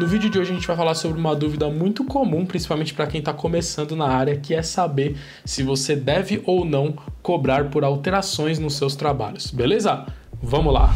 No vídeo de hoje a gente vai falar sobre uma dúvida muito comum, principalmente para quem está começando na área, que é saber se você deve ou não cobrar por alterações nos seus trabalhos. Beleza? Vamos lá!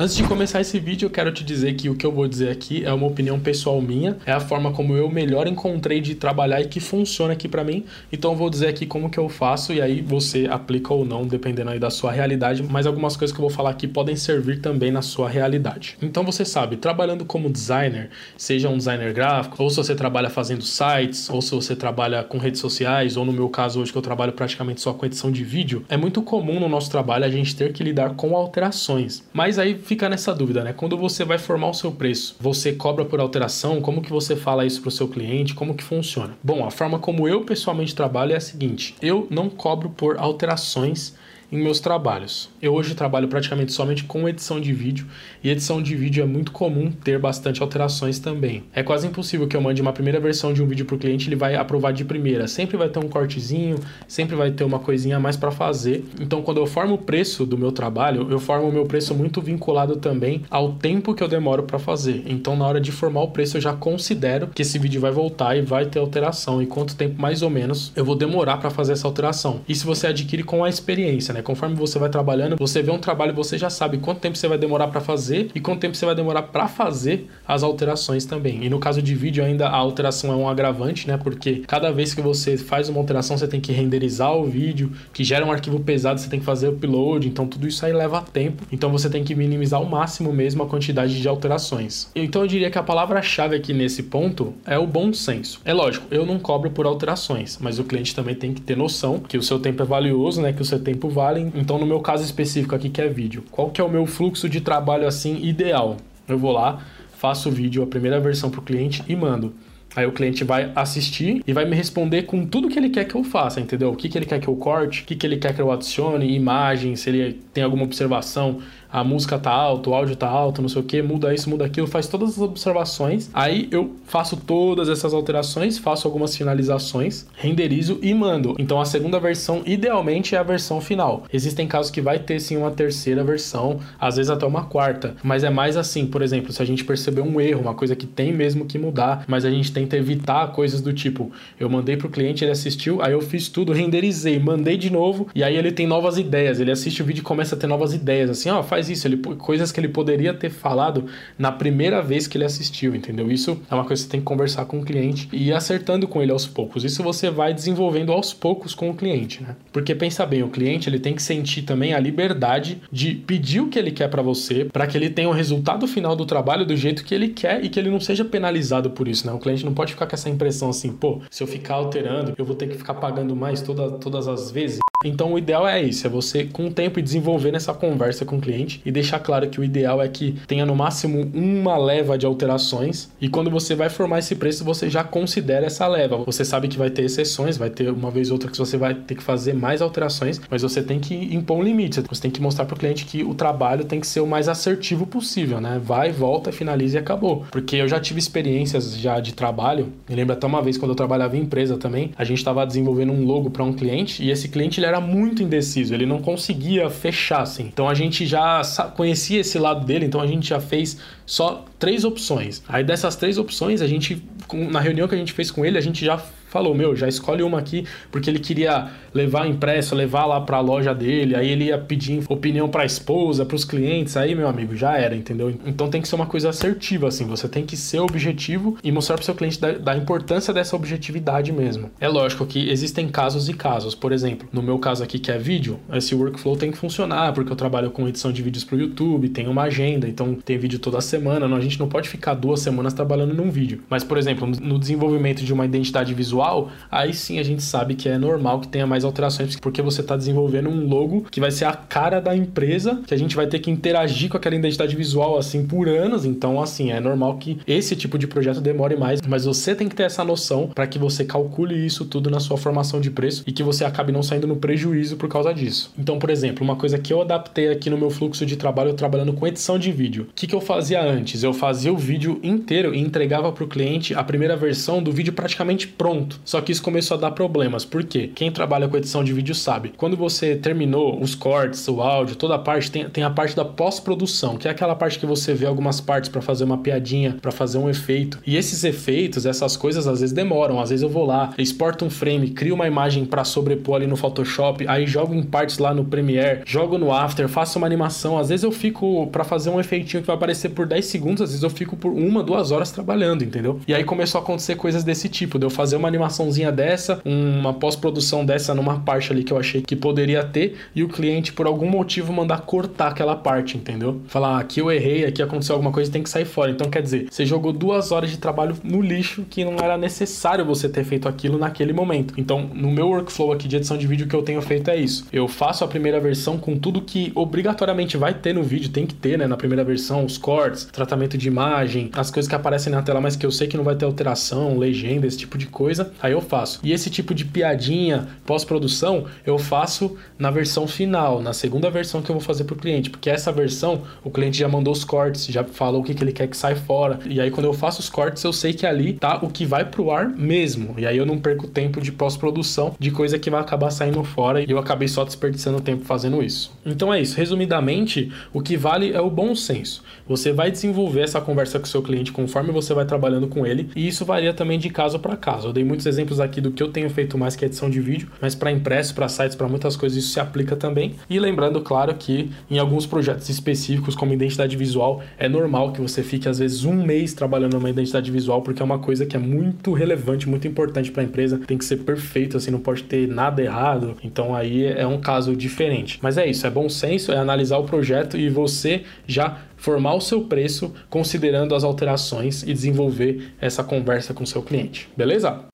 Antes de começar esse vídeo, eu quero te dizer que o que eu vou dizer aqui é uma opinião pessoal minha, é a forma como eu melhor encontrei de trabalhar e que funciona aqui para mim. Então eu vou dizer aqui como que eu faço e aí você aplica ou não, dependendo aí da sua realidade, mas algumas coisas que eu vou falar aqui podem servir também na sua realidade. Então você sabe, trabalhando como designer, seja um designer gráfico, ou se você trabalha fazendo sites, ou se você trabalha com redes sociais, ou no meu caso hoje que eu trabalho praticamente só com edição de vídeo, é muito comum no nosso trabalho a gente ter que lidar com alterações. Mas aí fica nessa dúvida, né? Quando você vai formar o seu preço, você cobra por alteração? Como que você fala isso para o seu cliente? Como que funciona? Bom, a forma como eu pessoalmente trabalho é a seguinte: eu não cobro por alterações em meus trabalhos. Eu hoje trabalho praticamente somente com edição de vídeo e edição de vídeo é muito comum ter bastante alterações também. É quase impossível que eu mande uma primeira versão de um vídeo para o cliente ele vai aprovar de primeira. Sempre vai ter um cortezinho, sempre vai ter uma coisinha a mais para fazer. Então, quando eu formo o preço do meu trabalho, eu formo o meu preço muito vinculado também ao tempo que eu demoro para fazer. Então, na hora de formar o preço, eu já considero que esse vídeo vai voltar e vai ter alteração e quanto tempo mais ou menos eu vou demorar para fazer essa alteração. Isso você adquire com a experiência, né? Né? Conforme você vai trabalhando, você vê um trabalho, você já sabe quanto tempo você vai demorar para fazer e quanto tempo você vai demorar para fazer as alterações também. E no caso de vídeo ainda a alteração é um agravante, né? Porque cada vez que você faz uma alteração, você tem que renderizar o vídeo, que gera um arquivo pesado, você tem que fazer upload, então tudo isso aí leva tempo. Então você tem que minimizar ao máximo mesmo a quantidade de alterações. Então eu diria que a palavra-chave aqui nesse ponto é o bom senso. É lógico, eu não cobro por alterações, mas o cliente também tem que ter noção que o seu tempo é valioso, né? Que o seu tempo vale então, no meu caso específico aqui, que é vídeo, qual que é o meu fluxo de trabalho assim ideal? Eu vou lá, faço o vídeo, a primeira versão para o cliente e mando. Aí o cliente vai assistir e vai me responder com tudo que ele quer que eu faça, entendeu? O que, que ele quer que eu corte, o que, que ele quer que eu adicione, imagem, se ele tem alguma observação a música tá alta, o áudio tá alto, não sei o que, muda isso, muda aquilo, faz todas as observações. Aí eu faço todas essas alterações, faço algumas finalizações, renderizo e mando. Então a segunda versão, idealmente, é a versão final. Existem casos que vai ter sim uma terceira versão, às vezes até uma quarta, mas é mais assim, por exemplo, se a gente perceber um erro, uma coisa que tem mesmo que mudar, mas a gente tenta evitar coisas do tipo, eu mandei pro cliente, ele assistiu, aí eu fiz tudo, renderizei, mandei de novo, e aí ele tem novas ideias, ele assiste o vídeo e começa a ter novas ideias, assim, ó, faz faz isso, ele, coisas que ele poderia ter falado na primeira vez que ele assistiu, entendeu? Isso é uma coisa que você tem que conversar com o cliente e ir acertando com ele aos poucos. Isso você vai desenvolvendo aos poucos com o cliente, né? Porque pensa bem, o cliente ele tem que sentir também a liberdade de pedir o que ele quer para você, para que ele tenha o resultado final do trabalho do jeito que ele quer e que ele não seja penalizado por isso, né? O cliente não pode ficar com essa impressão assim, pô, se eu ficar alterando, eu vou ter que ficar pagando mais toda, todas as vezes. Então o ideal é isso, é você com o tempo desenvolver essa conversa com o cliente e deixar claro que o ideal é que tenha no máximo uma leva de alterações e quando você vai formar esse preço você já considera essa leva. Você sabe que vai ter exceções, vai ter uma vez ou outra que você vai ter que fazer mais alterações, mas você tem que impor um limite. Você tem que mostrar para o cliente que o trabalho tem que ser o mais assertivo possível, né? Vai, volta, finaliza e acabou. Porque eu já tive experiências já de trabalho. Me lembro até uma vez quando eu trabalhava em empresa também, a gente estava desenvolvendo um logo para um cliente e esse cliente ele era muito indeciso, ele não conseguia fechar assim. Então a gente já conhecia esse lado dele, então a gente já fez só três opções. Aí dessas três opções, a gente na reunião que a gente fez com ele, a gente já falou, meu, já escolhe uma aqui, porque ele queria levar impresso, levar lá para a loja dele, aí ele ia pedir opinião para a esposa, para os clientes, aí, meu amigo, já era, entendeu? Então tem que ser uma coisa assertiva, assim, você tem que ser objetivo e mostrar para seu cliente da, da, importância dessa objetividade mesmo. É lógico que existem casos e casos, por exemplo, no meu caso aqui que é vídeo, esse workflow tem que funcionar, porque eu trabalho com edição de vídeos para o YouTube, tem uma agenda, então tem vídeo toda semana, não, a gente não pode ficar duas semanas trabalhando num vídeo. Mas, por exemplo, no desenvolvimento de uma identidade visual, visual, aí sim a gente sabe que é normal que tenha mais alterações, porque você está desenvolvendo um logo que vai ser a cara da empresa, que a gente vai ter que interagir com aquela identidade visual assim por anos. Então, assim, é normal que esse tipo de projeto demore mais, mas você tem que ter essa noção para que você calcule isso tudo na sua formação de preço e que você acabe não saindo no prejuízo por causa disso. Então, por exemplo, uma coisa que eu adaptei aqui no meu fluxo de trabalho, trabalhando com edição de vídeo. O que, que eu fazia antes? Eu fazia o vídeo inteiro e entregava para o cliente a primeira versão do vídeo praticamente pronto. Só que isso começou a dar problemas. Por quê? Quem trabalha com edição de vídeo sabe. Quando você terminou os cortes, o áudio, toda a parte, tem, tem a parte da pós-produção, que é aquela parte que você vê algumas partes para fazer uma piadinha, para fazer um efeito. E esses efeitos, essas coisas às vezes demoram. Às vezes eu vou lá, exporto um frame, crio uma imagem para sobrepor ali no Photoshop, aí jogo em partes lá no Premiere, jogo no After, faço uma animação. Às vezes eu fico para fazer um efeitinho que vai aparecer por 10 segundos, às vezes eu fico por uma, duas horas trabalhando, entendeu? E aí começou a acontecer coisas desse tipo, de eu fazer uma animaçãozinha dessa, uma pós-produção dessa numa parte ali que eu achei que poderia ter, e o cliente, por algum motivo, mandar cortar aquela parte, entendeu? Falar, ah, aqui eu errei, aqui aconteceu alguma coisa, tem que sair fora. Então, quer dizer, você jogou duas horas de trabalho no lixo que não era necessário você ter feito aquilo naquele momento. Então, no meu workflow aqui de edição de vídeo, que eu tenho feito é isso. Eu faço a primeira versão com tudo que obrigatoriamente vai ter no vídeo, tem que ter, né? Na primeira versão, os cortes, tratamento de imagem, as coisas que aparecem na tela, mas que eu sei que não vai ter alteração, legenda, esse tipo de coisa, aí eu faço. E esse tipo de piadinha pós-produção, eu faço na versão final, na segunda versão que eu vou fazer pro cliente, porque essa versão o cliente já mandou os cortes, já falou o que, que ele quer que saia fora. E aí quando eu faço os cortes, eu sei que ali tá o que vai pro ar mesmo. E aí eu não perco tempo de pós-produção de coisa que vai acabar saindo fora e eu acabei só desperdiçando tempo fazendo isso. Então é isso, resumidamente, o que vale é o bom senso. Você vai desenvolver essa conversa com o seu cliente conforme você vai trabalhando com ele, e isso varia também de caso para caso. Eu dei muitos exemplos aqui do que eu tenho feito mais que edição de vídeo, mas para impresso, para sites, para muitas coisas isso se aplica também. E lembrando, claro, que em alguns projetos específicos como identidade visual, é normal que você fique às vezes um mês trabalhando numa identidade visual, porque é uma coisa que é muito relevante, muito importante para a empresa, tem que ser perfeito, assim, não pode ter nada errado. Então aí é um caso diferente. Mas é isso, é bom senso, é analisar o projeto e você já formar o seu preço considerando as alterações e desenvolver essa conversa com seu cliente. Beleza?